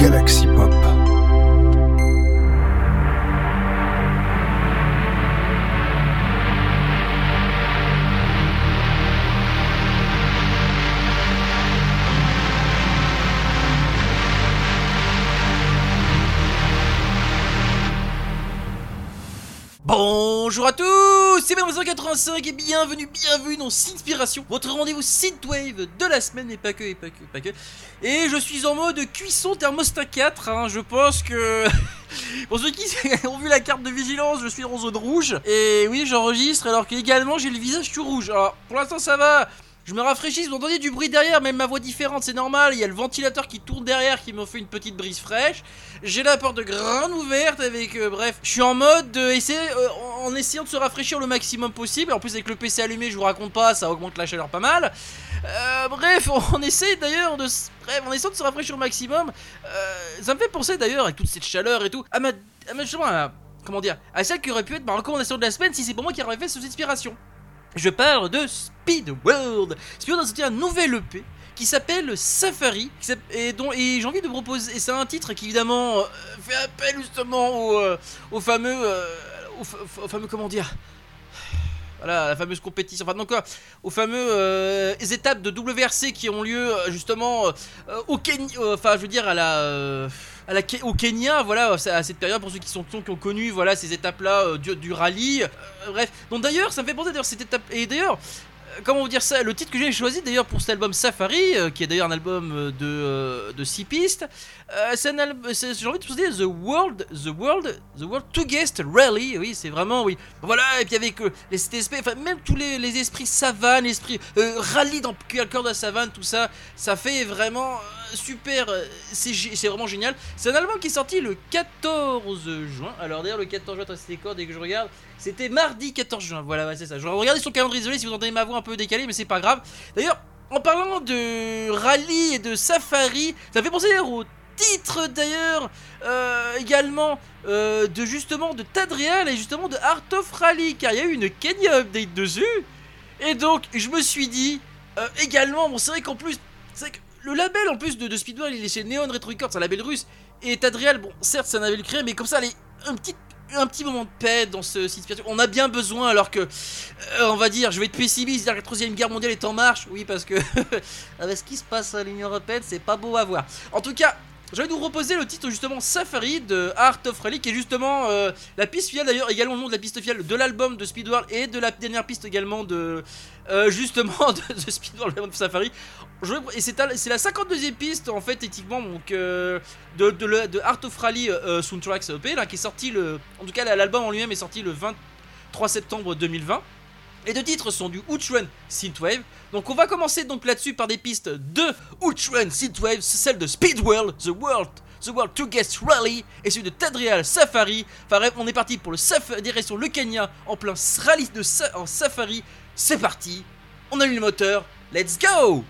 Galaxy Pop. Bonjour à tous, c'est Ben185 et bienvenue, bienvenue dans Synspiration, votre rendez-vous synthwave de la semaine et pas que, et pas que, pas que. Et je suis en mode cuisson thermostat 4, hein, je pense que... Pour ceux qui ont vu la carte de vigilance, je suis en zone rouge. Et oui, j'enregistre alors qu'également j'ai le visage tout rouge. Alors pour l'instant ça va, je me rafraîchis, vous entendez du bruit derrière, même ma voix différente, c'est normal. Il y a le ventilateur qui tourne derrière qui me fait une petite brise fraîche. J'ai la porte grande ouverte avec. euh, bref, je suis en mode de essayer, euh, en essayant de se rafraîchir le maximum possible. En plus, avec le PC allumé, je vous raconte pas, ça augmente la chaleur pas mal. Euh, bref, on essaie d'ailleurs de. Bref, en essayant de se rafraîchir au maximum. Ça me fait penser d'ailleurs, avec toute cette chaleur et tout, à ma. À ma à- comment dire À celle qui aurait pu être ma recommandation de la semaine si c'est pour moi qui aurait fait cette inspiration. Je parle de Speed World. Speed World a sorti un nouvel EP qui s'appelle Safari et dont et j'ai envie de proposer et c'est un titre qui évidemment euh, fait appel justement au, euh, fameux euh, au, fa- au fameux comment dire voilà la fameuse compétition enfin non quoi aux fameux euh, étapes de WRC qui ont lieu justement au Kenya enfin je veux dire à la au Kenya, voilà, à cette période, pour ceux qui sont qui ont connu, voilà, ces étapes-là du, du rallye. Euh, bref, donc d'ailleurs, ça me fait penser d'ailleurs cette étape. Et d'ailleurs, euh, comment vous dire ça Le titre que j'ai choisi d'ailleurs pour cet album Safari, euh, qui est d'ailleurs un album euh, de euh, de six pistes, euh, c'est un album. J'ai envie de poser The World, The World, The World Two Guest Rally. Oui, c'est vraiment oui. Voilà, et puis avec euh, les esprit, enfin même tous les, les esprits savane, l'esprit euh, rallye dans le cœur de la savane, tout ça, ça fait vraiment euh, super. euh, c'est vraiment génial. C'est un album qui est sorti le 14 juin. Alors d'ailleurs le 14 juin, c'était que je regarde? C'était mardi 14 juin. Voilà, c'est ça. Je regardez sur le calendrier, désolé si vous entendez ma voix un peu décalée, mais c'est pas grave. D'ailleurs, en parlant de rallye et de safari, ça fait penser d'ailleurs au titre d'ailleurs euh, également euh, de justement de Tadriel et justement de Art of Rally car il y a eu une Kenya update dessus et donc je me suis dit également bon c'est vrai qu'en plus c'est que le label en plus de, de Speedwell il est chez Neon Retro Records un label russe et Tadriel bon certes c'est un label créé mais comme ça allez un petit un petit moment de paix dans ce spirituel. On a bien besoin alors que, euh, on va dire, je vais être pessimiste, dire que la troisième guerre mondiale est en marche. Oui, parce que avec ce qui se passe à l'Union Européenne, c'est pas beau à voir. En tout cas, je vais vous proposer le titre justement Safari de Art of qui est justement euh, la piste finale d'ailleurs, également le nom de la piste finale de l'album de Speedworld et de la dernière piste également de euh, justement de, de Speedworld Safari. Et c'est la 52e piste en fait éthiquement donc euh, de, de, le- de Art of Rally euh, Soundtracks EP qui est sorti le en tout cas l'album en lui-même est sorti le 23 septembre 2020. Les deux titres sont du Outrun Synthwave. Donc on va commencer donc là-dessus par des pistes de Outrun Synthwave, celle de Speedworld, The World, The World Two Guest Rally et celui de Tadrial Safari. Enfin on est parti pour le saf direction le Kenya en plein rallye de en safari. C'est parti. On allume le moteur. Let's go.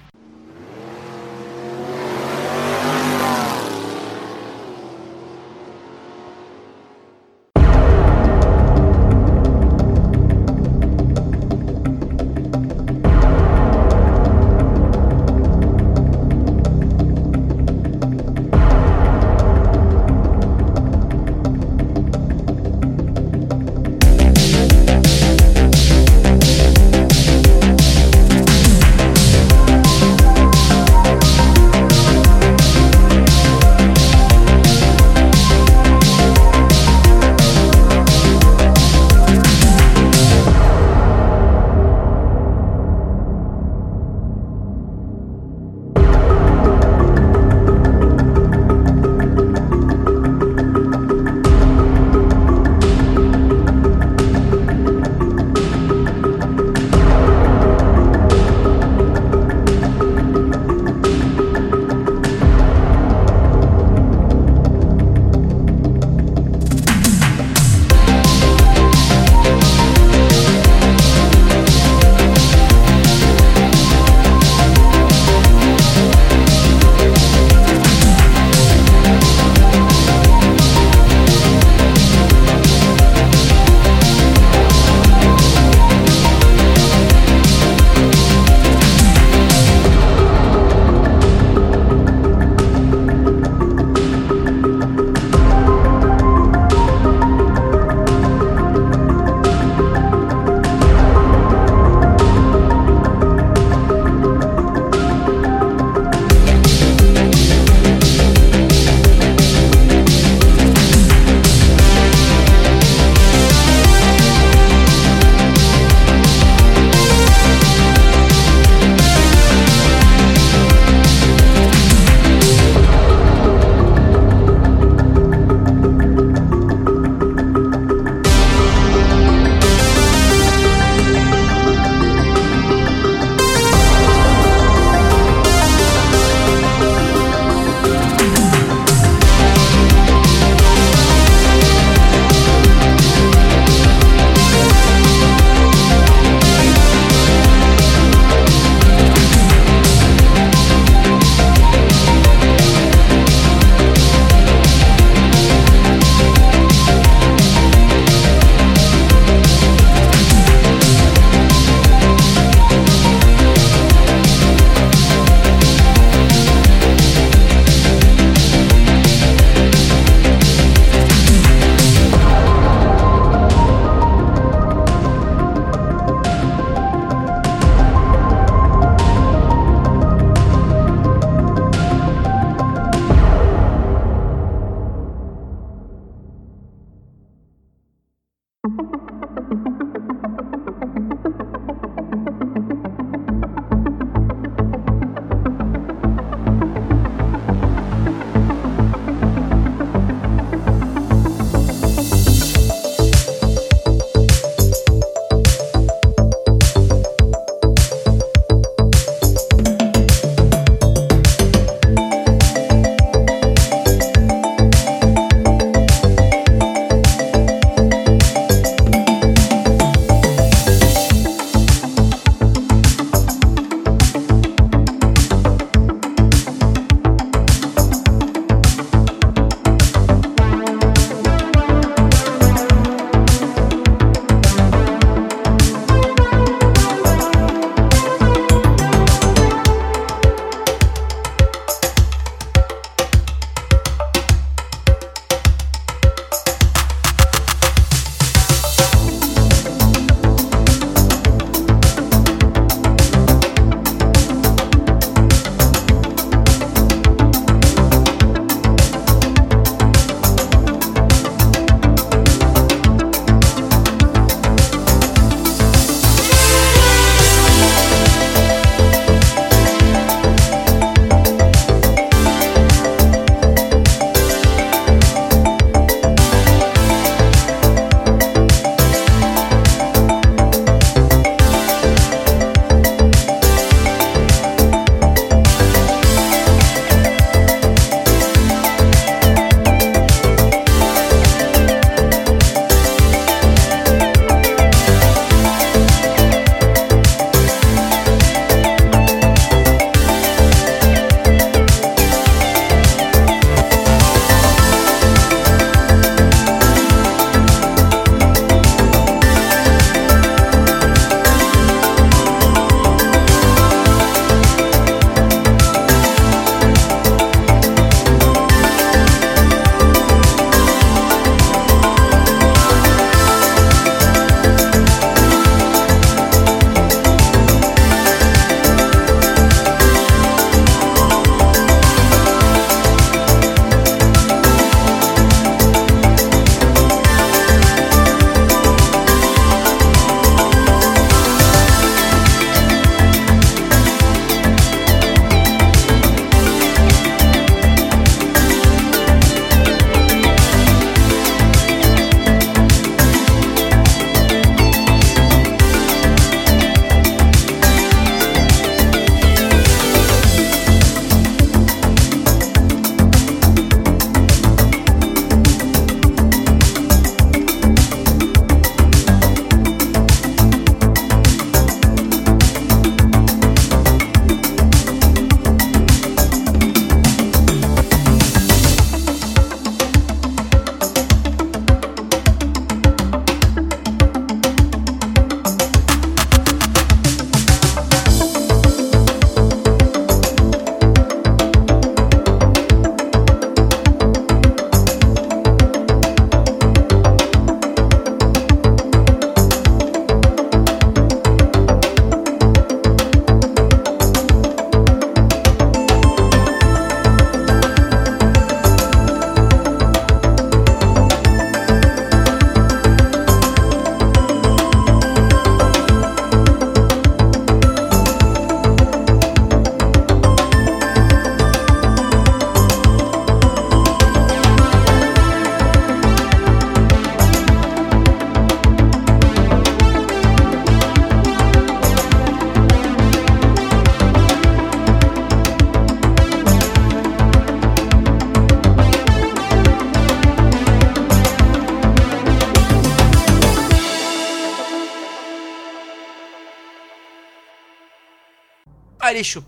Ah, il est.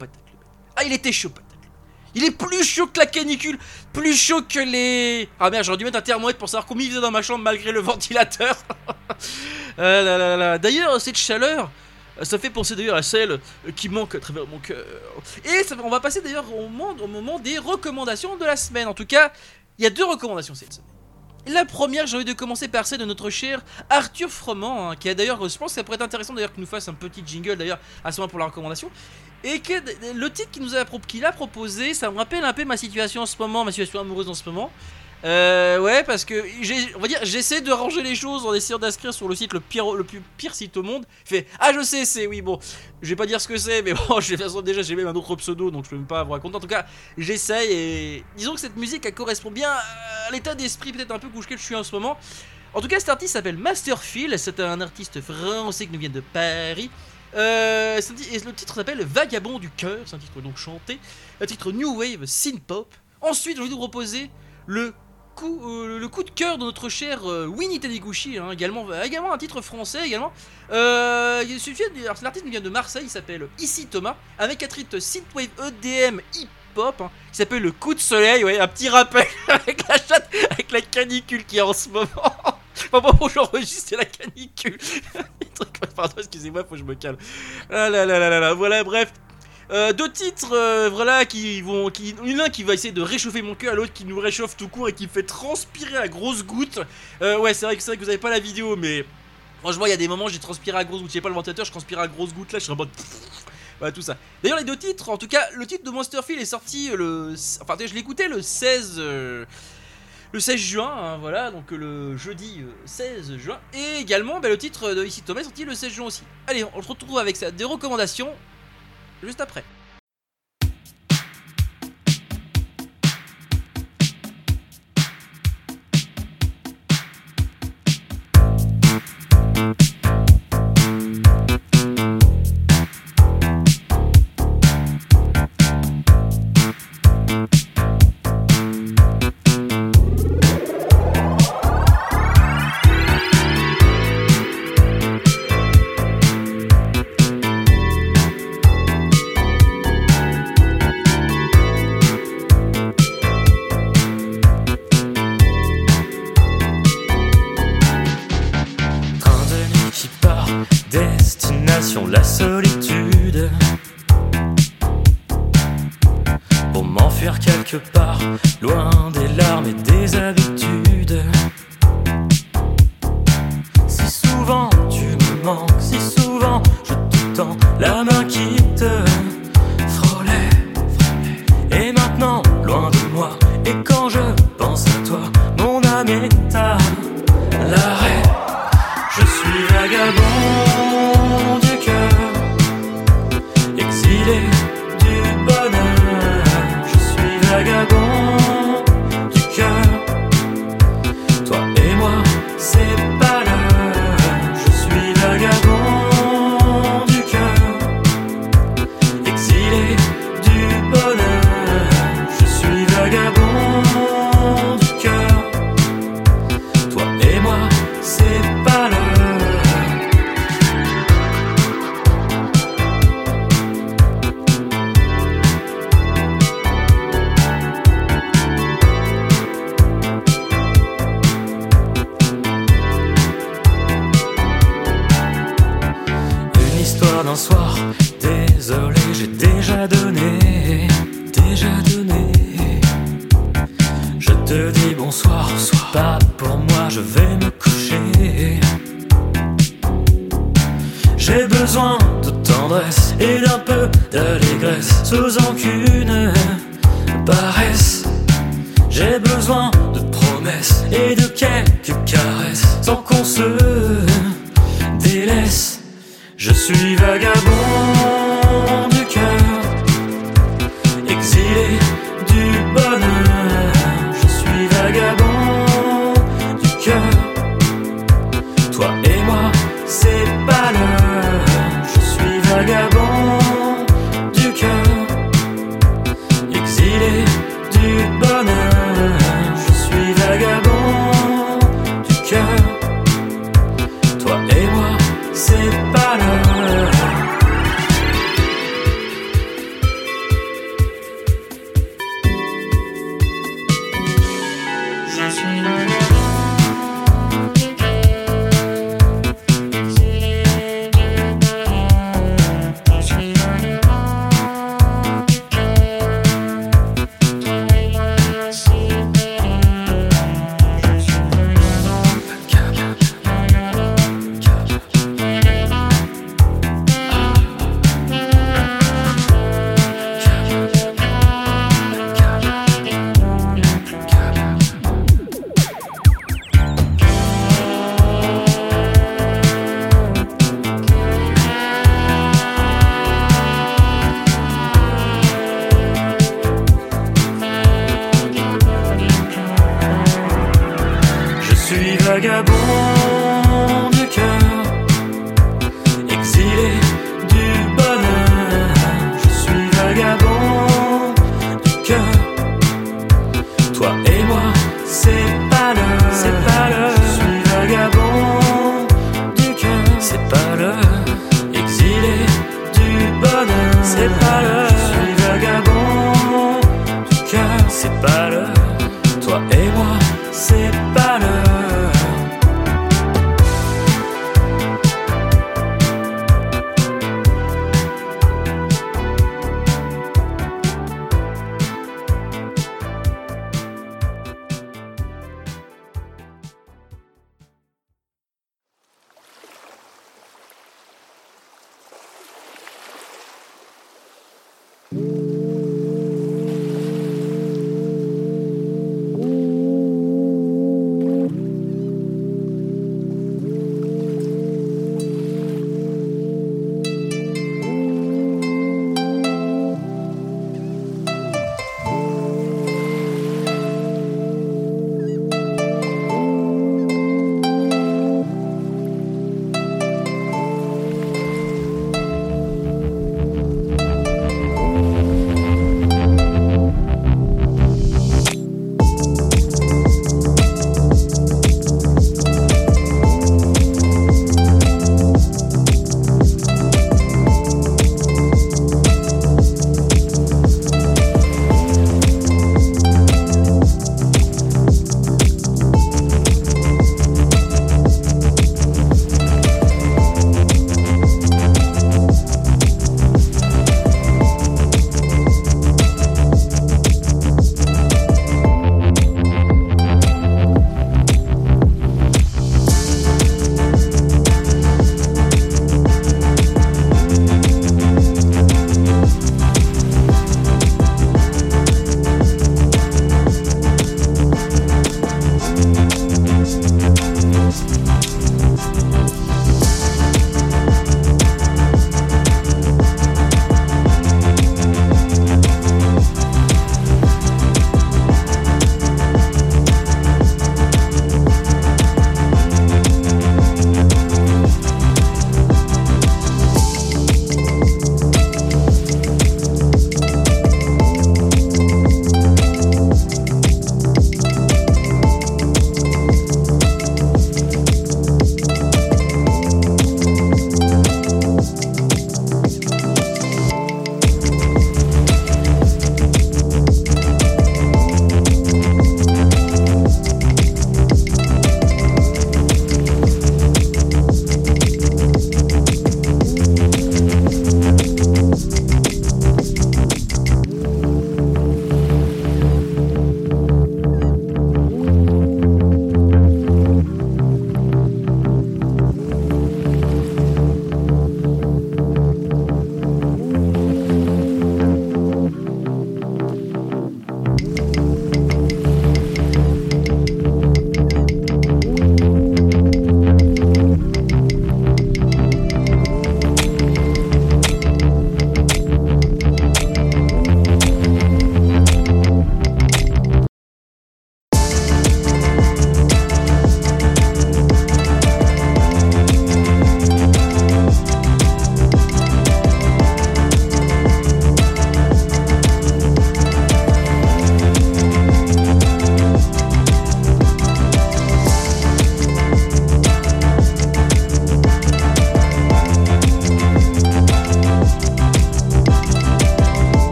Ah, il était chaud. Il est plus chaud que la canicule, plus chaud que les. Ah merde, j'aurais dû mettre un thermomètre pour savoir combien il faisait dans ma chambre malgré le ventilateur. Là. D'ailleurs, cette chaleur, ça fait penser d'ailleurs à celle qui manque à travers mon cœur. Et on va passer d'ailleurs au moment des recommandations de la semaine. En tout cas, il y a deux recommandations cette semaine. La première, j'ai envie de commencer par celle de notre cher Arthur Froment, hein, qui a d'ailleurs, je pense que ça pourrait être intéressant d'ailleurs qu'il nous fasse un petit jingle d'ailleurs à ce moment pour la recommandation. Et que le titre qu'il a, qu'il a proposé, ça me rappelle un peu ma situation en ce moment, ma situation amoureuse en ce moment. Euh, ouais, parce que on va dire, j'essaie de ranger les choses en essayant d'inscrire sur le site le pire, le plus pire site au monde. Fait, ah, je sais, c'est oui, bon, je vais pas dire ce que c'est, mais bon, je façon, déjà j'ai même un autre pseudo, donc je peux même pas vous raconter. En tout cas, j'essaye et disons que cette musique, elle correspond bien à l'état d'esprit peut-être un peu couché que je suis en ce moment. En tout cas, cet artiste s'appelle Masterfield, c'est un artiste français qui nous vient de Paris. Euh, et le titre s'appelle Vagabond du cœur, c'est un titre donc chanté, un titre New Wave Synth Pop. Ensuite, je vais vous proposer le euh, le coup de cœur de notre cher euh, Winnie Taniguchi, hein, également, également un titre français également. Euh, L'artiste vient de Marseille, il s'appelle Ici Thomas, avec un titre Synthwave EDM hip hop hein, qui s'appelle le coup de soleil, ouais, un petit rappel avec la chatte, avec la canicule qui est en ce moment. Enfin bon, bon j'enregistre la canicule. Pardon, excusez-moi, faut que je me calme. Ah là là là là là, voilà, bref. Euh, deux titres, euh, voilà, qui vont, qui, l'un qui va essayer de réchauffer mon cœur, l'autre qui nous réchauffe tout court et qui me fait transpirer à grosses gouttes. Euh, ouais, c'est vrai que vrai que vous avez pas la vidéo, mais franchement, il y a des moments j'ai transpiré à grosses gouttes. J'ai pas le ventilateur, je transpire à grosses gouttes là, je suis en mode. Voilà, tout ça. D'ailleurs, les deux titres, en tout cas, le titre de Monsterfield est sorti le. Enfin, je l'écoutais le 16. le 16 juin, hein, voilà, donc le jeudi euh, 16 juin. Et également, bah, le titre de Ici Thomas est sorti le 16 juin aussi. Allez, on se retrouve avec ça, des recommandations juste après. La solitude. Pour m'enfuir quelque part, loin J'ai besoin de tendresse et d'un peu d'allégresse, sans aucune paresse. J'ai besoin de promesses et de quelques caresses, sans qu'on se délaisse. Je suis vagabond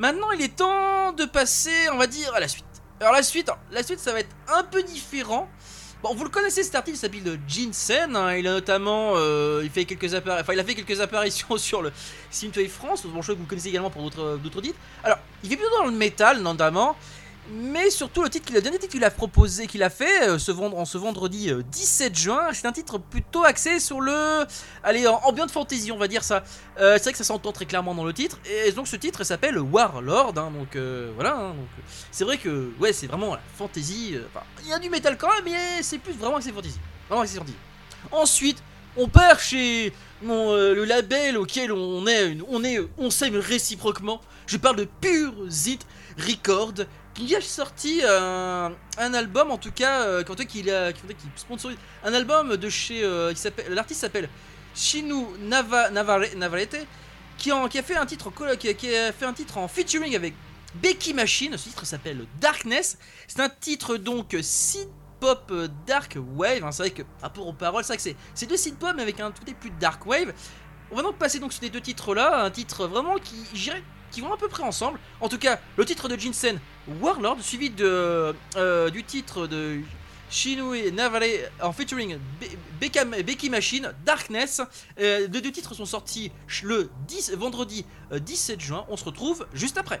Maintenant, il est temps de passer, on va dire, à la suite. Alors la suite, la suite, ça va être un peu différent. Bon, vous le connaissez, cet artiste s'appelle Jinsen. hein, il a notamment, euh, il fait quelques enfin, il a fait quelques apparitions sur le Synthwave France. Bon, je que vous connaissez également pour d'autres, d'autres titres. Alors, Il fait plutôt dans le métal, notamment. Mais surtout, le titre qu'il a, dernier titre qu'il a proposé, qu'il a fait euh, ce en ce vendredi euh, 17 juin, c'est un titre plutôt axé sur le. Allez, ambiance fantasy, on va dire ça. Euh, c'est vrai que ça s'entend très clairement dans le titre. Et donc, ce titre s'appelle Warlord. hein, donc, euh, voilà. hein, euh, c'est vrai que, ouais, c'est vraiment fantasy. euh, il y a du métal quand même, mais c'est plus vraiment axé fantasy. Vraiment axé fantasy. Ensuite, on part chez euh, le label auquel on est, on est, on s'aime réciproquement. Je parle de Pure Zit Record qui a sorti un, un album en tout cas, euh, tout cas, qu'il a, qui, qui sponsorise un album de chez, euh, qui s'appelle, l'artiste s'appelle Shinu Nava, Navarrete qui, a fait un titre qui, a- fait un titre en featuring avec Becky Machine. Ce titre s'appelle Darkness. C'est un titre donc synth pop euh, dark wave. hein. C'est vrai que rapport aux paroles, c'est que c'est deux synth pop mais avec un côté plus dark wave. On va donc passer donc sur les deux titres là, un titre vraiment qui, qui vont à peu près ensemble. En tout cas, le titre de Jinsen, Warlord, suivi euh, du titre de Shinui Navare en featuring Becky Machine, Darkness. Euh, les deux titres sont sortis le 10, vendredi euh, 17 juin. On se retrouve juste après.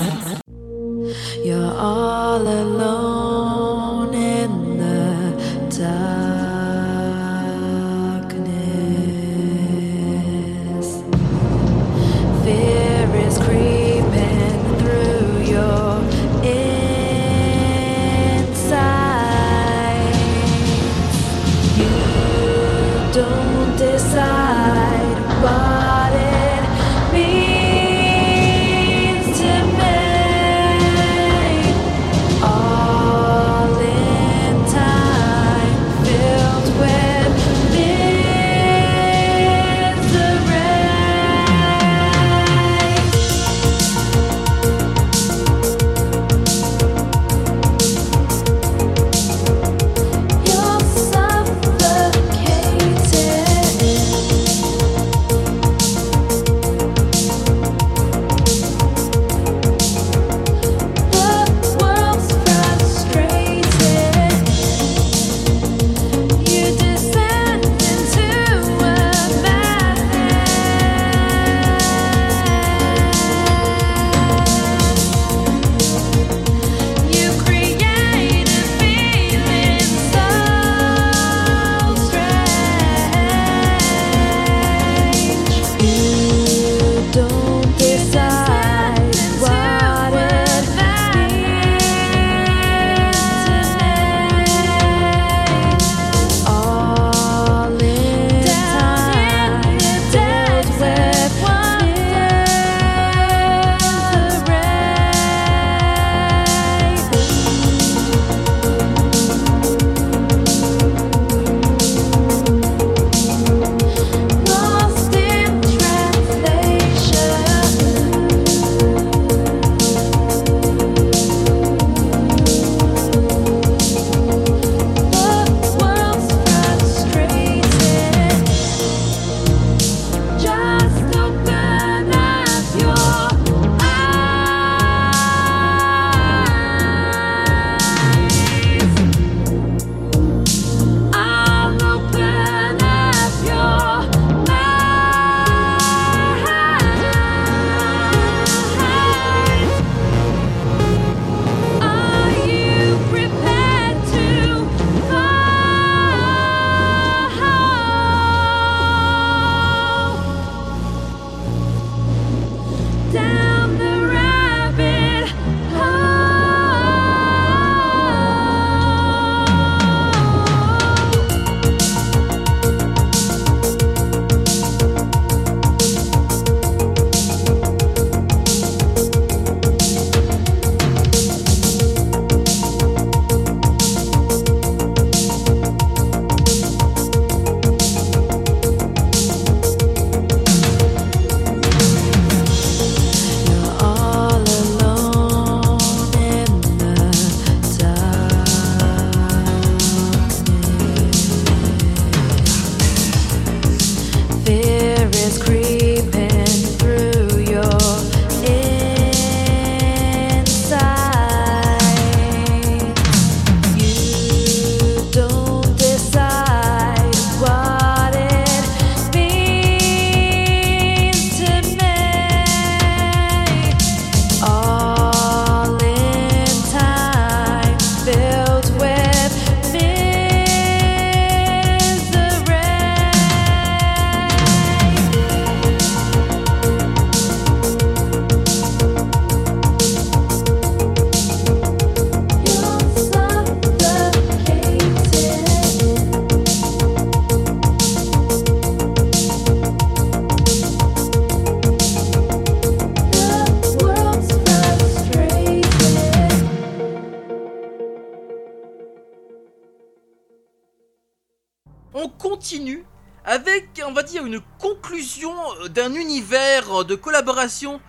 Euh, d'un univers euh, de collaboration.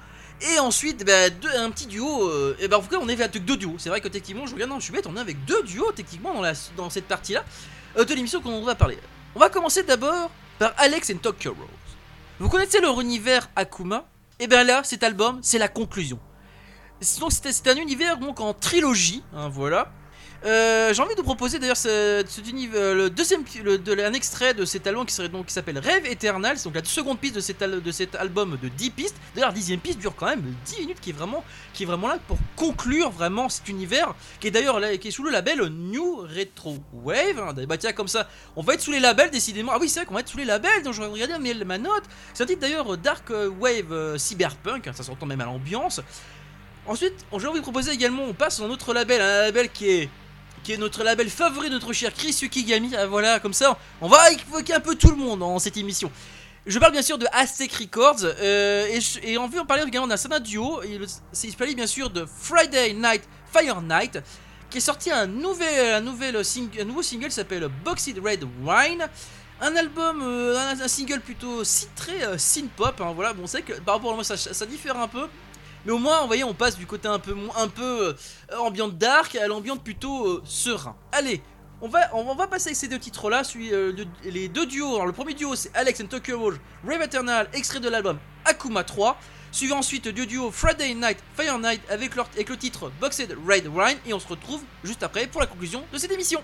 Et ensuite, bah, un petit duo. euh, et ben en tout cas, on est avec deux duos. C'est vrai que techniquement, je regarde, non, je suis bête, on est avec deux duos techniquement dans, la, dans cette partie-là de l'émission qu'on va parler. On va commencer d'abord par Alex and Tokyo Rose. Vous connaissez leur univers Akuma? Et bien là, cet album, c'est la conclusion. Donc c'est c'est un univers donc en trilogie, hein, voilà. Euh, J'ai envie de vous proposer d'ailleurs ce- euh, deuxième, un extrait de cet album qui s'appelle Rêve éternel. C'est donc la seconde piste de cet, album de 10 pistes. D'ailleurs, la dixième piste dure quand même 10 minutes, qui est vraiment, qui est vraiment là pour conclure vraiment cet univers, qui est d'ailleurs qui est sous le label New Retro Wave. hein. Bah tiens, comme ça, on va être sous les labels décidément. Ah oui, c'est vrai qu'on va être sous les labels. Donc je vais regarder ma note. C'est un titre d'ailleurs Dark Wave euh, Cyberpunk. hein, ça s'entend même à l'ambiance. Ensuite, j'ai envie de proposer également, on passe sur un autre label, un label qui est qui est notre label favori notre cher Chris Yukigami. Ah, voilà, comme ça, on va évoquer un peu tout le monde dans cette émission. Je parle bien sûr de Aztec Records euh, et, je- et on veut en parler également d'un certain duo. Il s'agit bien sûr de Friday Night Fire Night qui est sorti un, nouvel, un, nouvel un nouveau single qui s'appelle Boxed Red Wine. Un album, euh, un, single plutôt citré, euh, synth-pop. hein, voilà, bon, c'est que par rapport à moi ça, ça diffère un peu. Mais au moins, on passe du côté un peu, un peu euh, ambiante dark à l'ambiante plutôt euh, serein. Allez, on va, on, va passer avec ces deux titres-là. celui, euh, le- les deux duos. Alors, le premier duo, c'est Alex and Tokyo Rouge, Rave Eternal, extrait de l'album Akuma 3. Suivant ensuite deux duos Friday Night, Fire Night avec, leur- le titre Boxed Red Wine. Et on se retrouve juste après pour la conclusion de cette émission.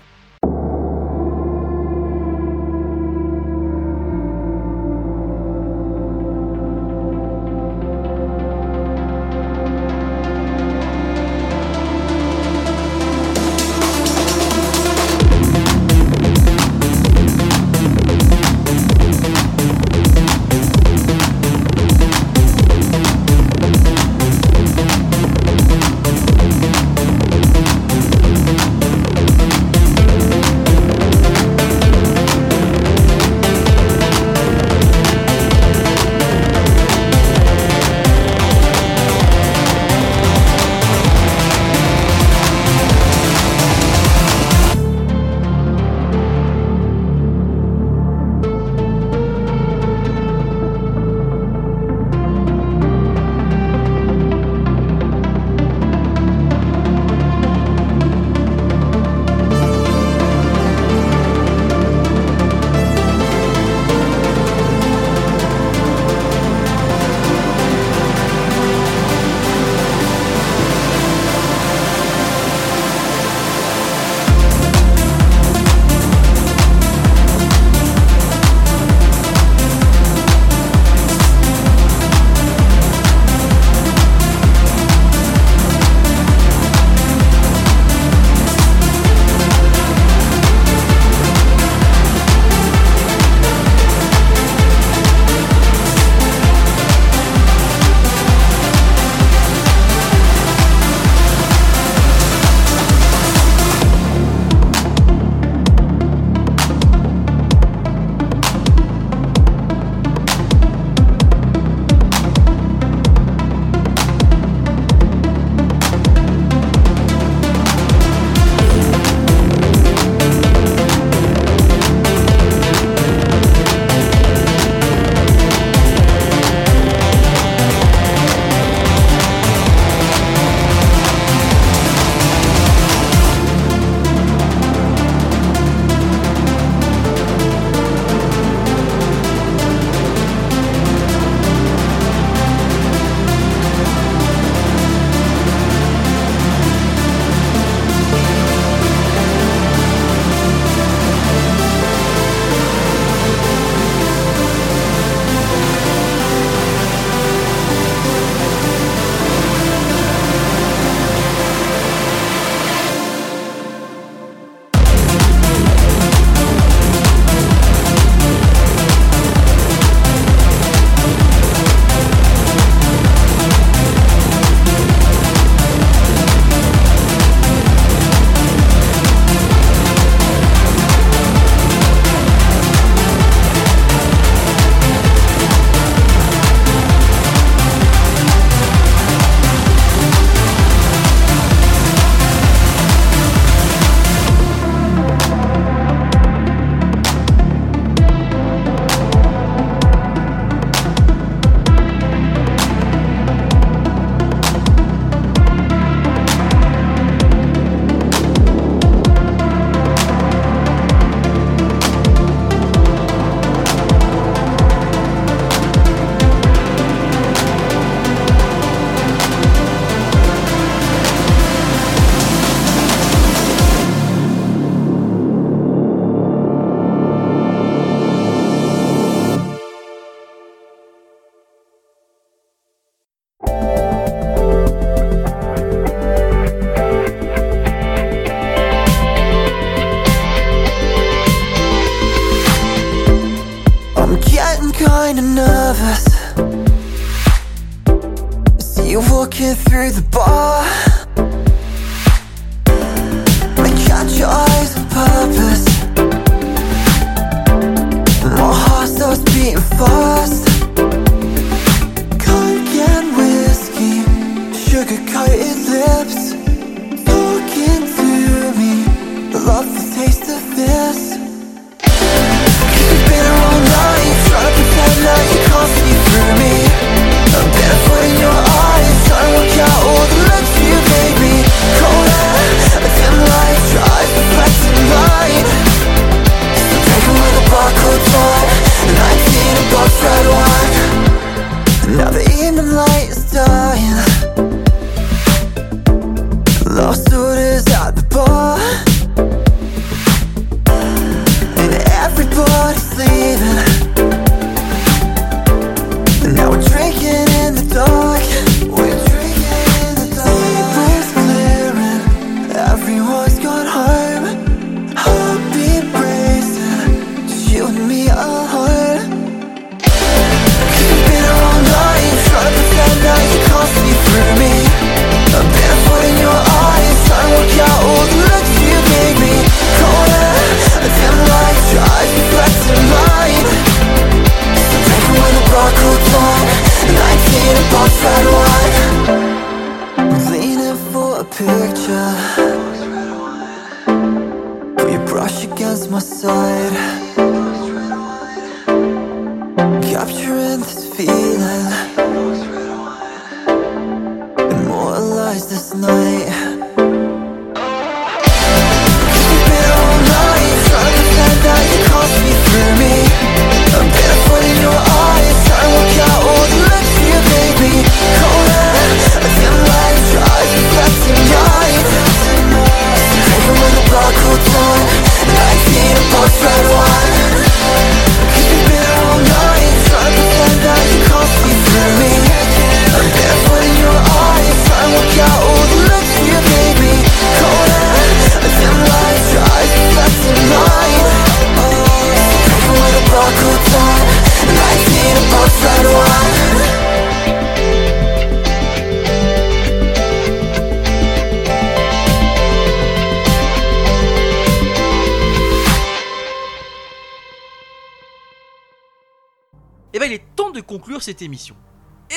Conclure cette émission.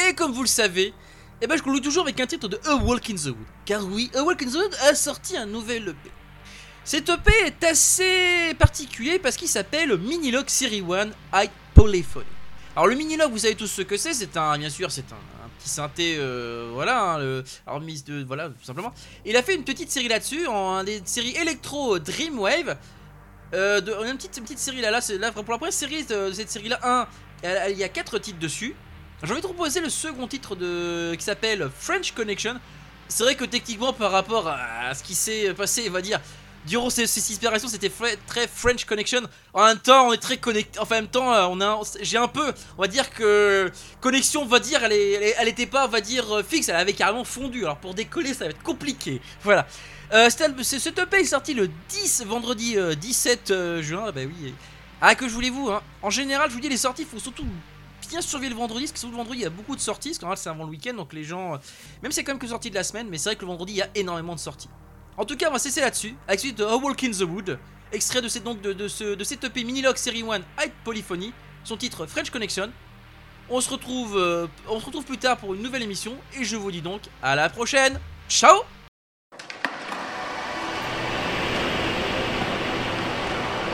Et comme vous le savez, et ben je conclue toujours avec un titre de A Walk in the Wood. Car oui, A Walk in the Wood a sorti un nouvel EP. Cet EP est assez particulier parce qu'il s'appelle Minilog Series 1 High Polyphony. Alors le Minilog, vous savez tous ce que c'est, c'est un, bien sûr, c'est un, petit synthé, euh, voilà, hein, le, alors de, voilà, tout simplement. Il a fait une petite série là-dessus, en des séries électro Dreamwave. Euh, de, une petite, petite série là, là, pour la première série de, cette série là, 1, elle- elle- il y a 4 titres dessus. J'ai envie de proposer le second titre de, qui s'appelle French Connection. C'est vrai que techniquement, par rapport à ce qui s'est passé, on va dire, durant ces, ces inspirations, c'était très French Connection. En même temps, on est très connecté. Enfin, en même temps, euh, on j'ai un peu, on va dire que connexion, on va dire, elle, est- elle, est- elle était pas, on va dire, euh, fixe, elle avait carrément fondu. Alors pour décoller, ça va être compliqué. Voilà. Euh, cet EP est sorti le 10 vendredi euh, 17 euh, juin. Bah oui. Ah que je voulais-vous hein? En général, je vous dis les sorties, il faut surtout bien surveiller le vendredi, parce que le vendredi il y a beaucoup de sorties, parce qu'en c'est avant le week-end, donc les gens, euh, même si c'est quand même que sorties de la semaine, mais c'est vrai que le vendredi il y a énormément de sorties. En tout cas, on va cesser là-dessus, avec suite de A Walk in the Wood, extrait de, cette, donc, de, ce, EP Minilog Series 1 High Polyphony, son titre French Connection. Euh, on se retrouve plus tard pour une nouvelle émission, et je vous dis donc à la prochaine. Ciao